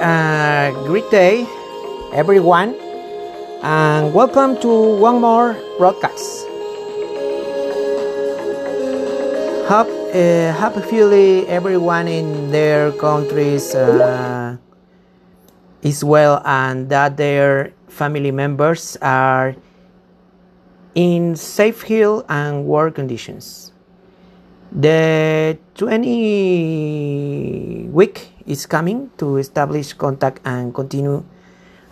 A great day, everyone, and welcome to one more broadcast. Hope, uh, hopefully, everyone in their countries uh, is well and that their family members are in safe health and work conditions. The 20 week is coming to establish contact and continue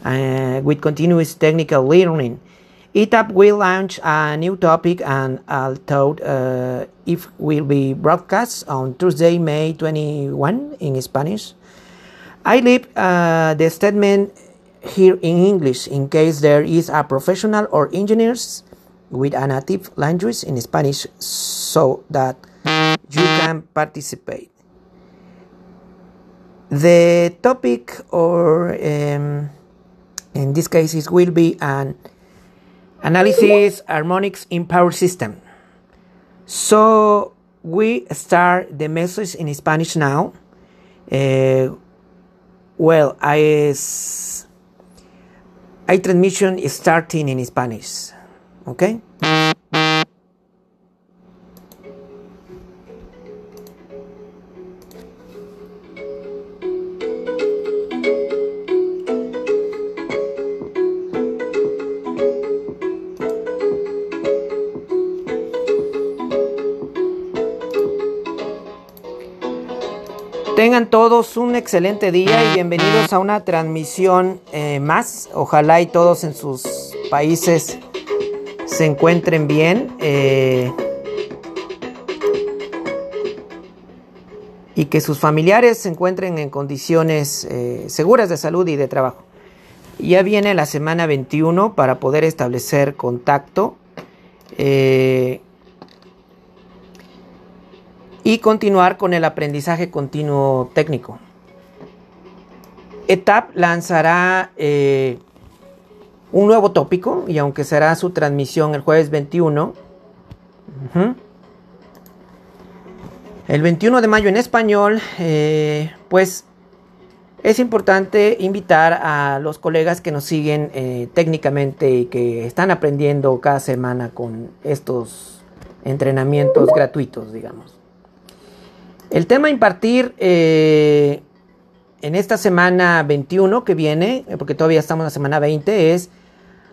uh, with continuous technical learning. ETAP will launch a new topic and I thought uh, it will be broadcast on Tuesday, May 21 in Spanish. I leave uh, the statement here in English in case there is a professional or engineers with a native language in Spanish so that you can participate. The topic, or um, in this case, it will be an analysis harmonics in power system. So we start the message in Spanish now. Uh, well, I I transmission is starting in Spanish. Okay. Tengan todos un excelente día y bienvenidos a una transmisión eh, más. Ojalá y todos en sus países se encuentren bien. Eh, y que sus familiares se encuentren en condiciones eh, seguras de salud y de trabajo. Ya viene la semana 21 para poder establecer contacto y continuar con el aprendizaje continuo técnico. ETAP lanzará eh, un nuevo tópico y aunque será su transmisión el jueves 21, el 21 de mayo en español, eh, pues es importante invitar a los colegas que nos siguen eh, técnicamente y que están aprendiendo cada semana con estos entrenamientos gratuitos, digamos. El tema a impartir eh, en esta semana 21 que viene, eh, porque todavía estamos en la semana 20, es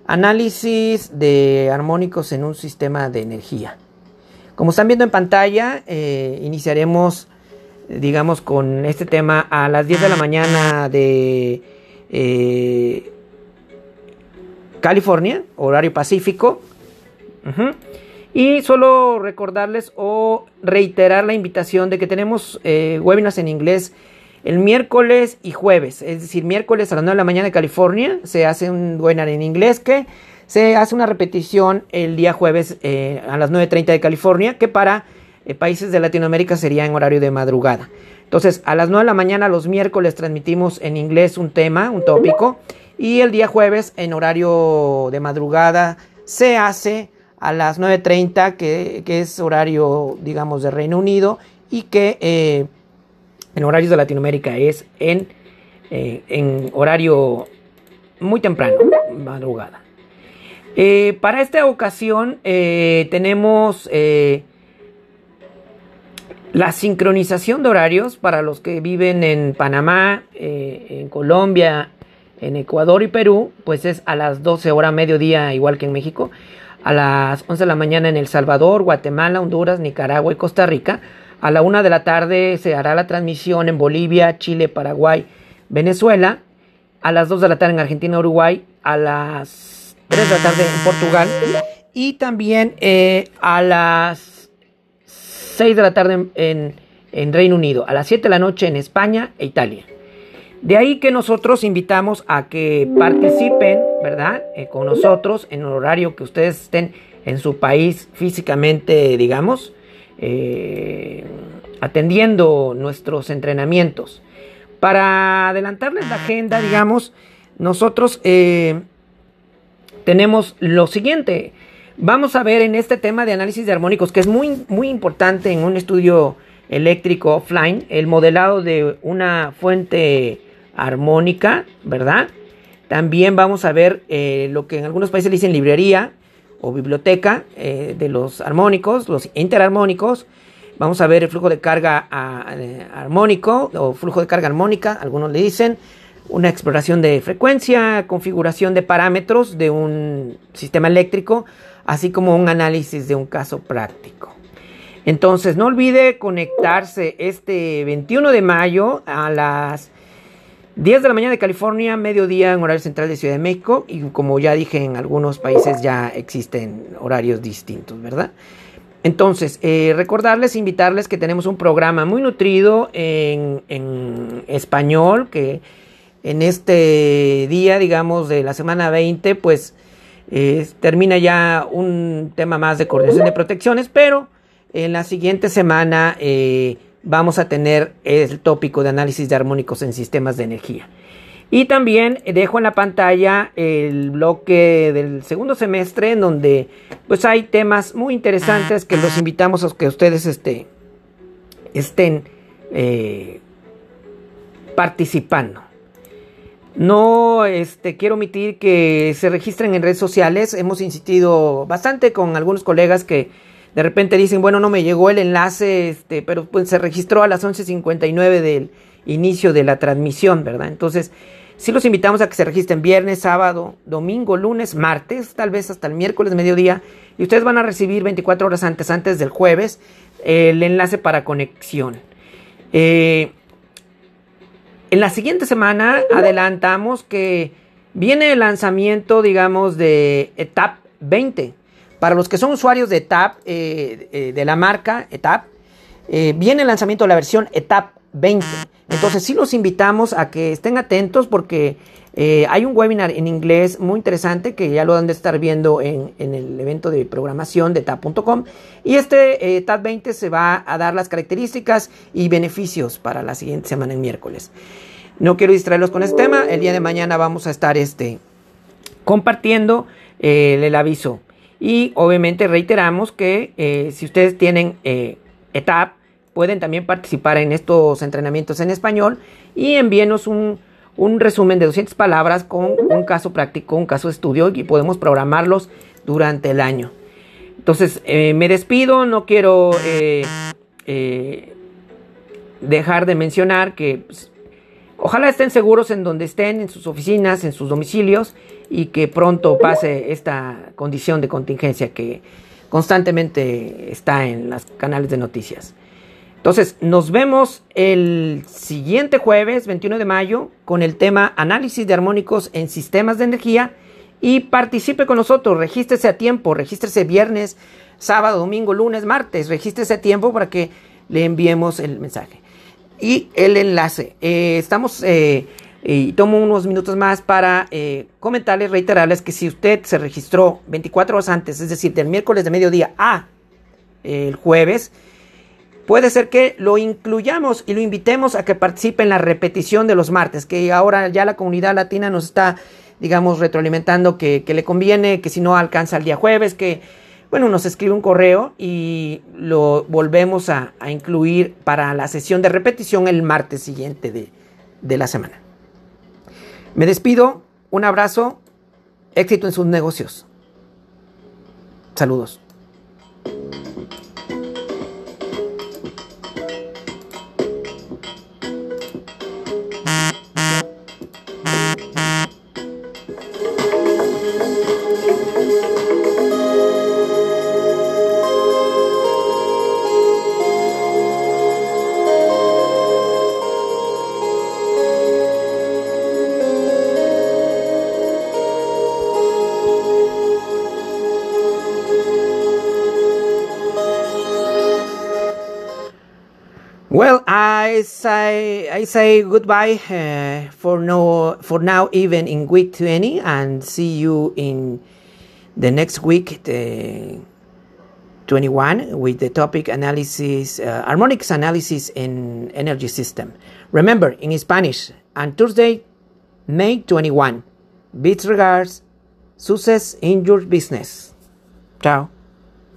análisis de armónicos en un sistema de energía. Como están viendo en pantalla, eh, iniciaremos, digamos, con este tema a las 10 de la mañana de California, horario pacífico. Y solo recordarles o reiterar la invitación de que tenemos eh, webinars en inglés el miércoles y jueves. Es decir, miércoles a las 9 de la mañana de California se hace un webinar en inglés que se hace una repetición el día jueves eh, a las 9.30 de California, que para eh, países de Latinoamérica sería en horario de madrugada. Entonces, a las 9 de la mañana los miércoles transmitimos en inglés un tema, un tópico, y el día jueves en horario de madrugada se hace a las 9.30, que, que, es horario, digamos, de Reino Unido, y que eh, en horarios de Latinoamérica es en, eh, en horario muy temprano, madrugada. Eh, para esta ocasión tenemos la sincronización de horarios para los que viven en Panamá, en Colombia, en Ecuador y Perú, pues es a las 12 horas mediodía, igual que en México a las 11 de la mañana en El Salvador, Guatemala, Honduras, Nicaragua y Costa Rica. A la 1 de la tarde se hará la transmisión en Bolivia, Chile, Paraguay, Venezuela. A las 2 de la tarde en Argentina, Uruguay. A las 3 de la tarde en Portugal. Y también eh, a las 6 de la tarde en, en Reino Unido. A las 7 de la noche en España e Italia. De ahí que nosotros invitamos a que participen, ¿verdad? Eh, con nosotros en el horario que ustedes estén en su país físicamente, digamos, eh, atendiendo nuestros entrenamientos. Para adelantarles la agenda, digamos, nosotros eh, tenemos lo siguiente. Vamos a ver en este tema de análisis de armónicos, que es muy, muy importante en un estudio eléctrico offline, el modelado de una fuente armónica, ¿verdad? También vamos a ver eh, lo que en algunos países dicen librería o biblioteca eh, de los armónicos, los interarmónicos. Vamos a ver el flujo de carga eh, armónico o flujo de carga armónica, algunos le dicen. Una exploración de frecuencia, configuración de parámetros de un sistema eléctrico, así como un análisis de un caso práctico. Entonces, no olvide conectarse este 21 de mayo a las 10 de la mañana de California, mediodía en horario central de Ciudad de México y como ya dije en algunos países ya existen horarios distintos, ¿verdad? Entonces, eh, recordarles, invitarles que tenemos un programa muy nutrido en, español, que en este día, digamos, de la semana 20, pues eh, termina ya un tema más de coordinación de protecciones, pero en la siguiente semana... Eh, vamos a tener el tópico de análisis de armónicos en sistemas de energía. Y también dejo en la pantalla el bloque del segundo semestre en donde pues hay temas muy interesantes que los invitamos a que ustedes este, estén eh, participando. No este, quiero omitir que se registren en redes sociales. Hemos insistido bastante con algunos colegas que de repente dicen, bueno, no me llegó el enlace, este, pero pues se registró a las 11.59 del inicio de la transmisión, ¿verdad? Entonces, sí los invitamos a que se registren viernes, sábado, domingo, lunes, martes, tal vez hasta el miércoles, mediodía, y ustedes van a recibir 24 horas antes, antes del jueves, el enlace para conexión. Eh, en la siguiente semana adelantamos que viene el lanzamiento, digamos, de ETAP 20. Para los que son usuarios de ETAP, eh, eh, de la marca ETAP, eh, viene el lanzamiento de la versión ETAP 20. Entonces sí los invitamos a que estén atentos porque hay un webinar en inglés muy interesante que ya lo han de estar viendo en, el evento de programación de ETAP.com. Y este ETAP 20 se va a dar las características y beneficios para la siguiente semana en miércoles. No quiero distraerlos con este tema. El día de mañana vamos a estar este, compartiendo el aviso. Y obviamente reiteramos que eh, si ustedes tienen eh, ETAP, pueden también participar en estos entrenamientos en español y envíenos un, resumen de 200 palabras con un caso práctico, un caso estudio y podemos programarlos durante el año. Entonces, eh, me despido, no quiero dejar de mencionar que pues, ojalá estén seguros en donde estén, en sus oficinas, en sus domicilios y que pronto pase esta condición de contingencia que constantemente está en los canales de noticias. Entonces, nos vemos el siguiente jueves, 21 de mayo, con el tema análisis de armónicos en sistemas de energía y participe con nosotros, regístrese a tiempo, regístrese viernes, sábado, domingo, lunes, martes, regístrese a tiempo para que le enviemos el mensaje. Y el enlace. Eh, estamos eh, y tomo unos minutos más para eh, comentarles, reiterarles que si usted se registró 24 horas antes, es decir, del miércoles de mediodía a el jueves, puede ser que lo incluyamos y lo invitemos a que participe en la repetición de los martes, que ahora ya la comunidad latina nos está, digamos, retroalimentando que, le conviene, que si no alcanza el día jueves, que, bueno, nos escribe un correo y lo volvemos a, incluir para la sesión de repetición el martes siguiente de la semana. Me despido, un abrazo, éxito en sus negocios. Saludos. I say I say goodbye uh, for no for now, even in week twenty, and see you in the next week, the twenty one, with the topic analysis, uh, harmonics analysis in energy system. Remember in Spanish, and Thursday, May twenty one. Best regards, success in your business. Ciao.